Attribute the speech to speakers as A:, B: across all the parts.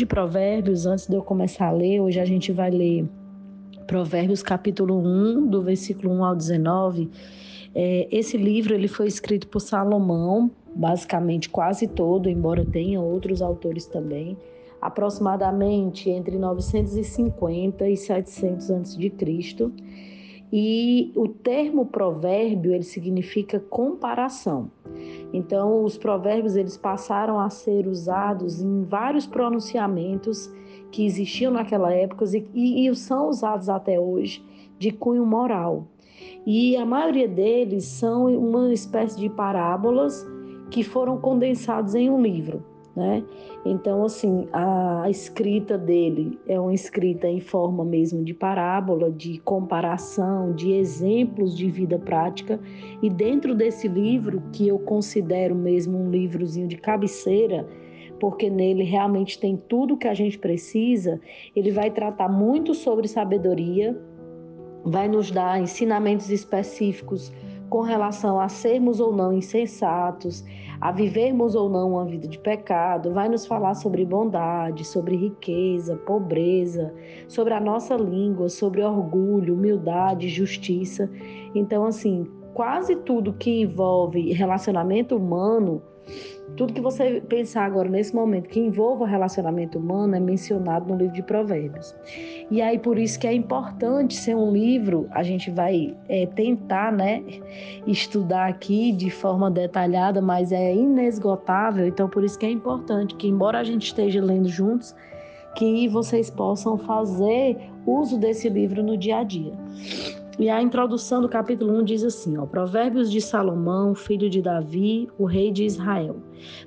A: de Provérbios, antes de eu começar a ler, hoje a gente vai ler Provérbios capítulo 1, do versículo 1 ao 19. É, esse livro ele foi escrito por Salomão, basicamente quase todo, embora tenha outros autores também, aproximadamente entre 950 e 700 a.C. E o termo provérbio ele significa comparação. Então, os provérbios eles passaram a ser usados em vários pronunciamentos que existiam naquela época e, e são usados até hoje de cunho moral. E a maioria deles são uma espécie de parábolas que foram condensados em um livro né? Então, assim, a escrita dele é uma escrita em forma mesmo de parábola, de comparação, de exemplos de vida prática. E dentro desse livro, que eu considero mesmo um livrozinho de cabeceira, porque nele realmente tem tudo que a gente precisa, ele vai tratar muito sobre sabedoria, vai nos dar ensinamentos específicos com relação a sermos ou não insensatos, a vivermos ou não uma vida de pecado, vai nos falar sobre bondade, sobre riqueza, pobreza, sobre a nossa língua, sobre orgulho, humildade, justiça. Então, assim, quase tudo que envolve relacionamento humano tudo que você pensar agora nesse momento que envolva relacionamento humano é mencionado no livro de Provérbios. E aí por isso que é importante ser um livro, a gente vai é, tentar, né, estudar aqui de forma detalhada, mas é inesgotável. Então por isso que é importante que embora a gente esteja lendo juntos, que vocês possam fazer uso desse livro no dia a dia. E a introdução do capítulo 1 diz assim: ó, Provérbios de Salomão, filho de Davi, o rei de Israel,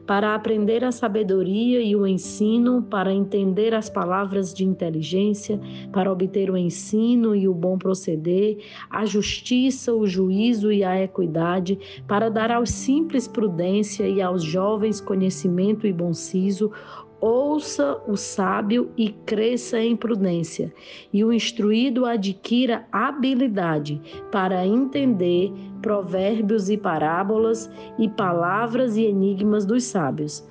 A: para aprender a sabedoria e o ensino, para entender as palavras de inteligência, para obter o ensino e o bom proceder, a justiça, o juízo e a equidade, para dar aos simples prudência e aos jovens conhecimento e bom siso, Ouça o sábio e cresça em prudência, e o instruído adquira habilidade para entender provérbios e parábolas e palavras e enigmas dos sábios.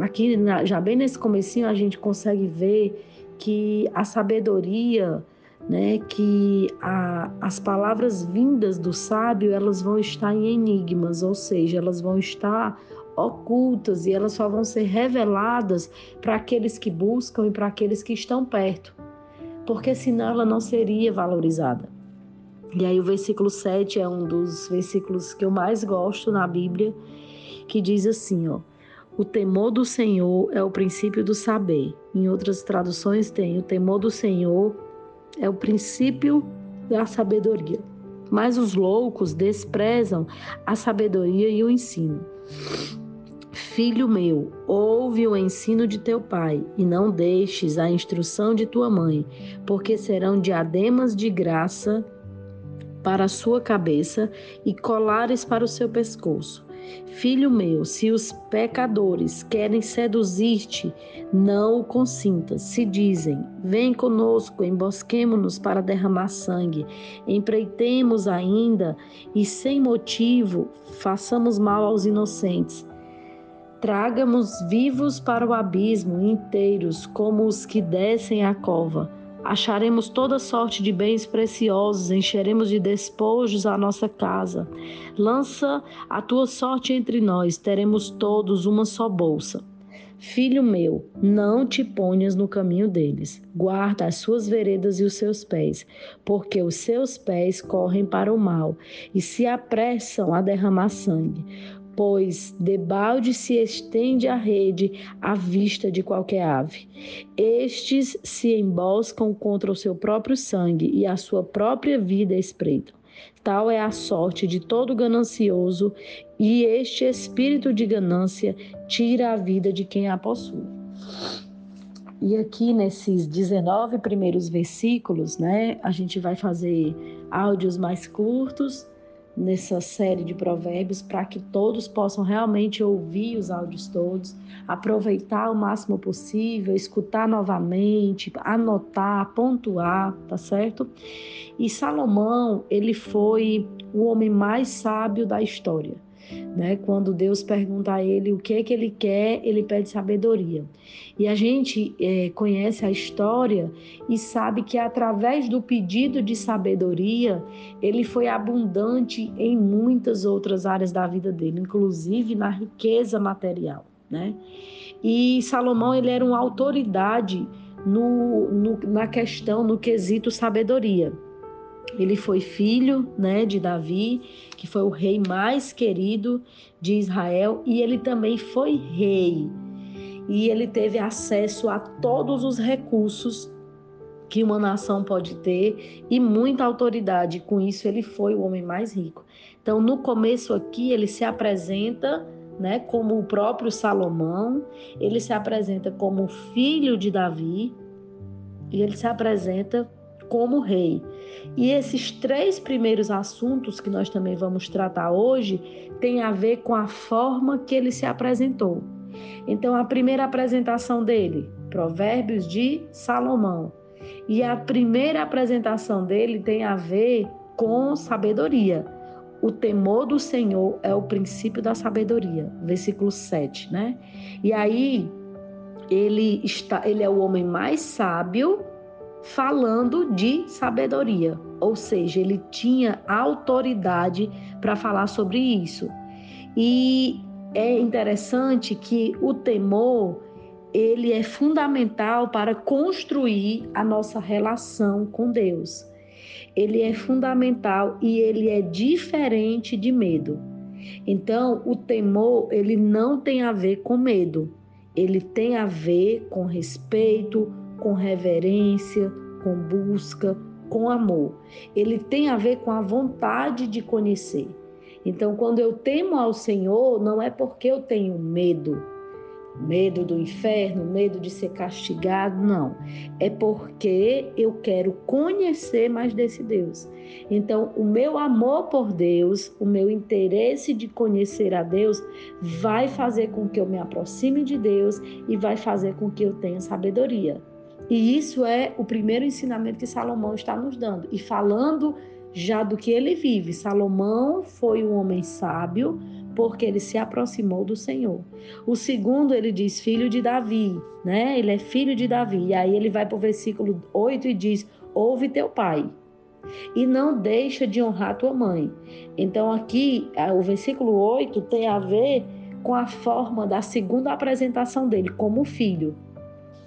A: Aqui, já bem nesse comecinho, a gente consegue ver que a sabedoria, né, que a, as palavras vindas do sábio, elas vão estar em enigmas, ou seja, elas vão estar ocultas e elas só vão ser reveladas para aqueles que buscam e para aqueles que estão perto, porque senão ela não seria valorizada. E aí o versículo 7 é um dos versículos que eu mais gosto na Bíblia, que diz assim, ó: O temor do Senhor é o princípio do saber. Em outras traduções tem: O temor do Senhor é o princípio da sabedoria. Mas os loucos desprezam a sabedoria e o ensino. Filho meu, ouve o ensino de teu pai, e não deixes a instrução de tua mãe, porque serão diademas de graça para a sua cabeça e colares para o seu pescoço. Filho meu, se os pecadores querem seduzir-te, não o consintas. Se dizem: Vem conosco, embosquemo-nos para derramar sangue, empreitemos ainda e sem motivo façamos mal aos inocentes. Tragamos vivos para o abismo, inteiros, como os que descem a cova. Acharemos toda sorte de bens preciosos, encheremos de despojos a nossa casa. Lança a tua sorte entre nós, teremos todos uma só bolsa. Filho meu, não te ponhas no caminho deles. Guarda as suas veredas e os seus pés, porque os seus pés correm para o mal e se apressam a derramar sangue pois debalde se estende a rede à vista de qualquer ave. Estes se emboscam contra o seu próprio sangue e a sua própria vida espreitam. Tal é a sorte de todo ganancioso, e este espírito de ganância tira a vida de quem a possui. E aqui nesses 19 primeiros versículos, né, a gente vai fazer áudios mais curtos nessa série de provérbios para que todos possam realmente ouvir os áudios todos, aproveitar o máximo possível, escutar novamente, anotar, pontuar, tá certo? E Salomão, ele foi o homem mais sábio da história. Né? Quando Deus pergunta a ele o que é que ele quer, ele pede sabedoria. E a gente é, conhece a história e sabe que através do pedido de sabedoria, ele foi abundante em muitas outras áreas da vida dele, inclusive na riqueza material. Né? E Salomão ele era uma autoridade no, no, na questão, no quesito sabedoria. Ele foi filho né, de Davi, que foi o rei mais querido de Israel, e ele também foi rei. E ele teve acesso a todos os recursos que uma nação pode ter e muita autoridade. Com isso, ele foi o homem mais rico. Então, no começo aqui, ele se apresenta né, como o próprio Salomão, ele se apresenta como filho de Davi e ele se apresenta como rei. E esses três primeiros assuntos que nós também vamos tratar hoje têm a ver com a forma que ele se apresentou. Então, a primeira apresentação dele, Provérbios de Salomão. E a primeira apresentação dele tem a ver com sabedoria. O temor do Senhor é o princípio da sabedoria, versículo 7, né? E aí ele está, ele é o homem mais sábio falando de sabedoria, ou seja, ele tinha autoridade para falar sobre isso. E é interessante que o temor ele é fundamental para construir a nossa relação com Deus. Ele é fundamental e ele é diferente de medo. Então, o temor, ele não tem a ver com medo. Ele tem a ver com respeito, com reverência, com busca, com amor. Ele tem a ver com a vontade de conhecer. Então, quando eu temo ao Senhor, não é porque eu tenho medo, medo do inferno, medo de ser castigado, não. É porque eu quero conhecer mais desse Deus. Então, o meu amor por Deus, o meu interesse de conhecer a Deus, vai fazer com que eu me aproxime de Deus e vai fazer com que eu tenha sabedoria. E isso é o primeiro ensinamento que Salomão está nos dando. E falando já do que ele vive, Salomão foi um homem sábio porque ele se aproximou do Senhor. O segundo, ele diz filho de Davi, né? Ele é filho de Davi. E aí ele vai para o versículo 8 e diz: Ouve teu pai e não deixa de honrar tua mãe. Então aqui, o versículo 8 tem a ver com a forma da segunda apresentação dele como filho.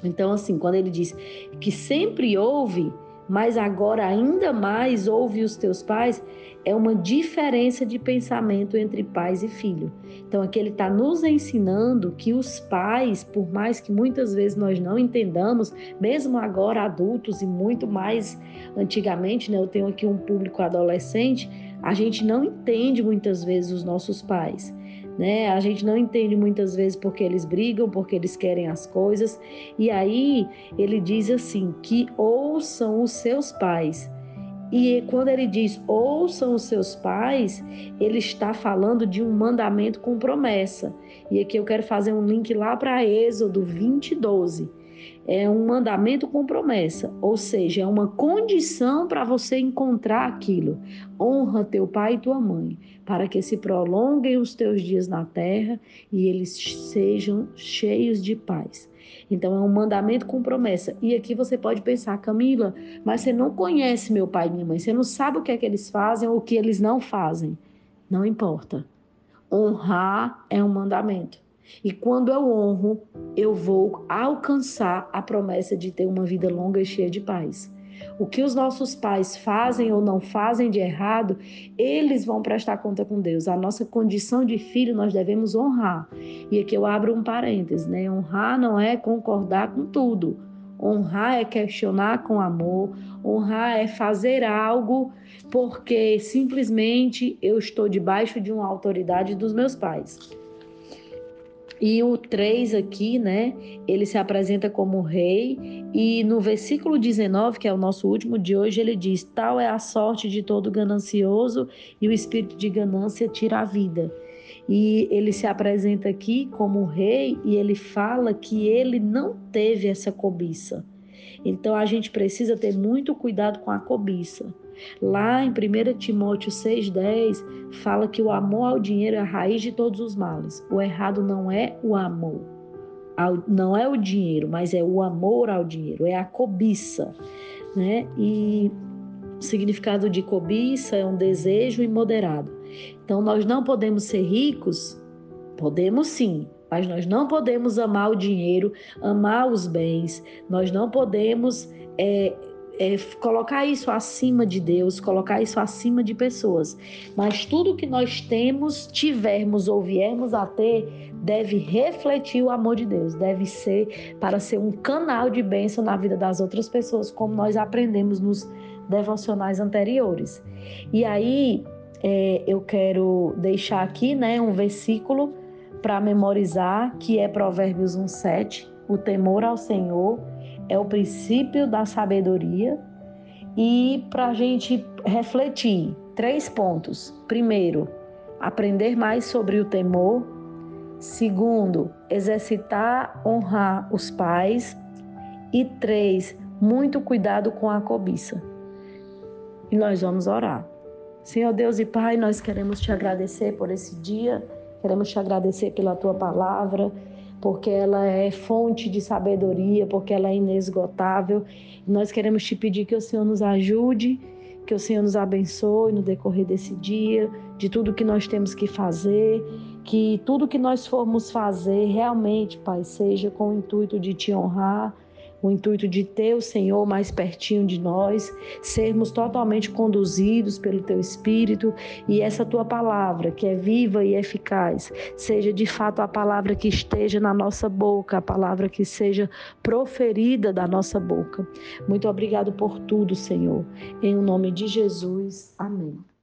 A: Então, assim, quando ele diz que sempre ouve, mas agora ainda mais ouve os teus pais, é uma diferença de pensamento entre pais e filho. Então, aqui ele está nos ensinando que os pais, por mais que muitas vezes nós não entendamos, mesmo agora adultos e muito mais antigamente, né? Eu tenho aqui um público adolescente, a gente não entende muitas vezes os nossos pais. Né? A gente não entende muitas vezes porque eles brigam, porque eles querem as coisas. E aí ele diz assim: que ouçam os seus pais. E quando ele diz ouçam os seus pais, ele está falando de um mandamento com promessa. E aqui eu quero fazer um link lá para Êxodo 20, 12 é um mandamento com promessa, ou seja, é uma condição para você encontrar aquilo. Honra teu pai e tua mãe, para que se prolonguem os teus dias na terra e eles sejam cheios de paz. Então é um mandamento com promessa. E aqui você pode pensar, Camila, mas você não conhece meu pai e minha mãe, você não sabe o que é que eles fazem ou o que eles não fazem. Não importa. Honrar é um mandamento. E quando eu honro, eu vou alcançar a promessa de ter uma vida longa e cheia de paz. O que os nossos pais fazem ou não fazem de errado, eles vão prestar conta com Deus. A nossa condição de filho nós devemos honrar. E aqui eu abro um parênteses, né? Honrar não é concordar com tudo. Honrar é questionar com amor, honrar é fazer algo porque simplesmente eu estou debaixo de uma autoridade dos meus pais. E o 3 aqui, né, ele se apresenta como rei, e no versículo 19, que é o nosso último de hoje, ele diz: Tal é a sorte de todo ganancioso, e o espírito de ganância tira a vida. E ele se apresenta aqui como rei, e ele fala que ele não teve essa cobiça. Então a gente precisa ter muito cuidado com a cobiça. Lá em 1 Timóteo 6,10 fala que o amor ao dinheiro é a raiz de todos os males. O errado não é o amor, não é o dinheiro, mas é o amor ao dinheiro, é a cobiça. Né? E o significado de cobiça é um desejo imoderado. Então nós não podemos ser ricos, podemos sim, mas nós não podemos amar o dinheiro, amar os bens, nós não podemos é, é, colocar isso acima de Deus, colocar isso acima de pessoas. Mas tudo que nós temos, tivermos ou viermos a ter, deve refletir o amor de Deus, deve ser para ser um canal de bênção na vida das outras pessoas, como nós aprendemos nos devocionais anteriores. E aí é, eu quero deixar aqui né, um versículo para memorizar, que é Provérbios 1,7. O temor ao Senhor é o princípio da sabedoria. E para a gente refletir, três pontos. Primeiro, aprender mais sobre o temor. Segundo, exercitar, honrar os pais. E três, muito cuidado com a cobiça. E nós vamos orar. Senhor Deus e Pai, nós queremos te agradecer por esse dia, queremos te agradecer pela tua palavra porque ela é fonte de sabedoria, porque ela é inesgotável. nós queremos te pedir que o Senhor nos ajude, que o Senhor nos abençoe no decorrer desse dia, de tudo que nós temos que fazer, que tudo que nós formos fazer realmente, Pai, seja com o intuito de te honrar, o intuito de ter o Senhor mais pertinho de nós, sermos totalmente conduzidos pelo teu Espírito e essa tua palavra, que é viva e eficaz, seja de fato a palavra que esteja na nossa boca, a palavra que seja proferida da nossa boca. Muito obrigado por tudo, Senhor. Em nome de Jesus. Amém.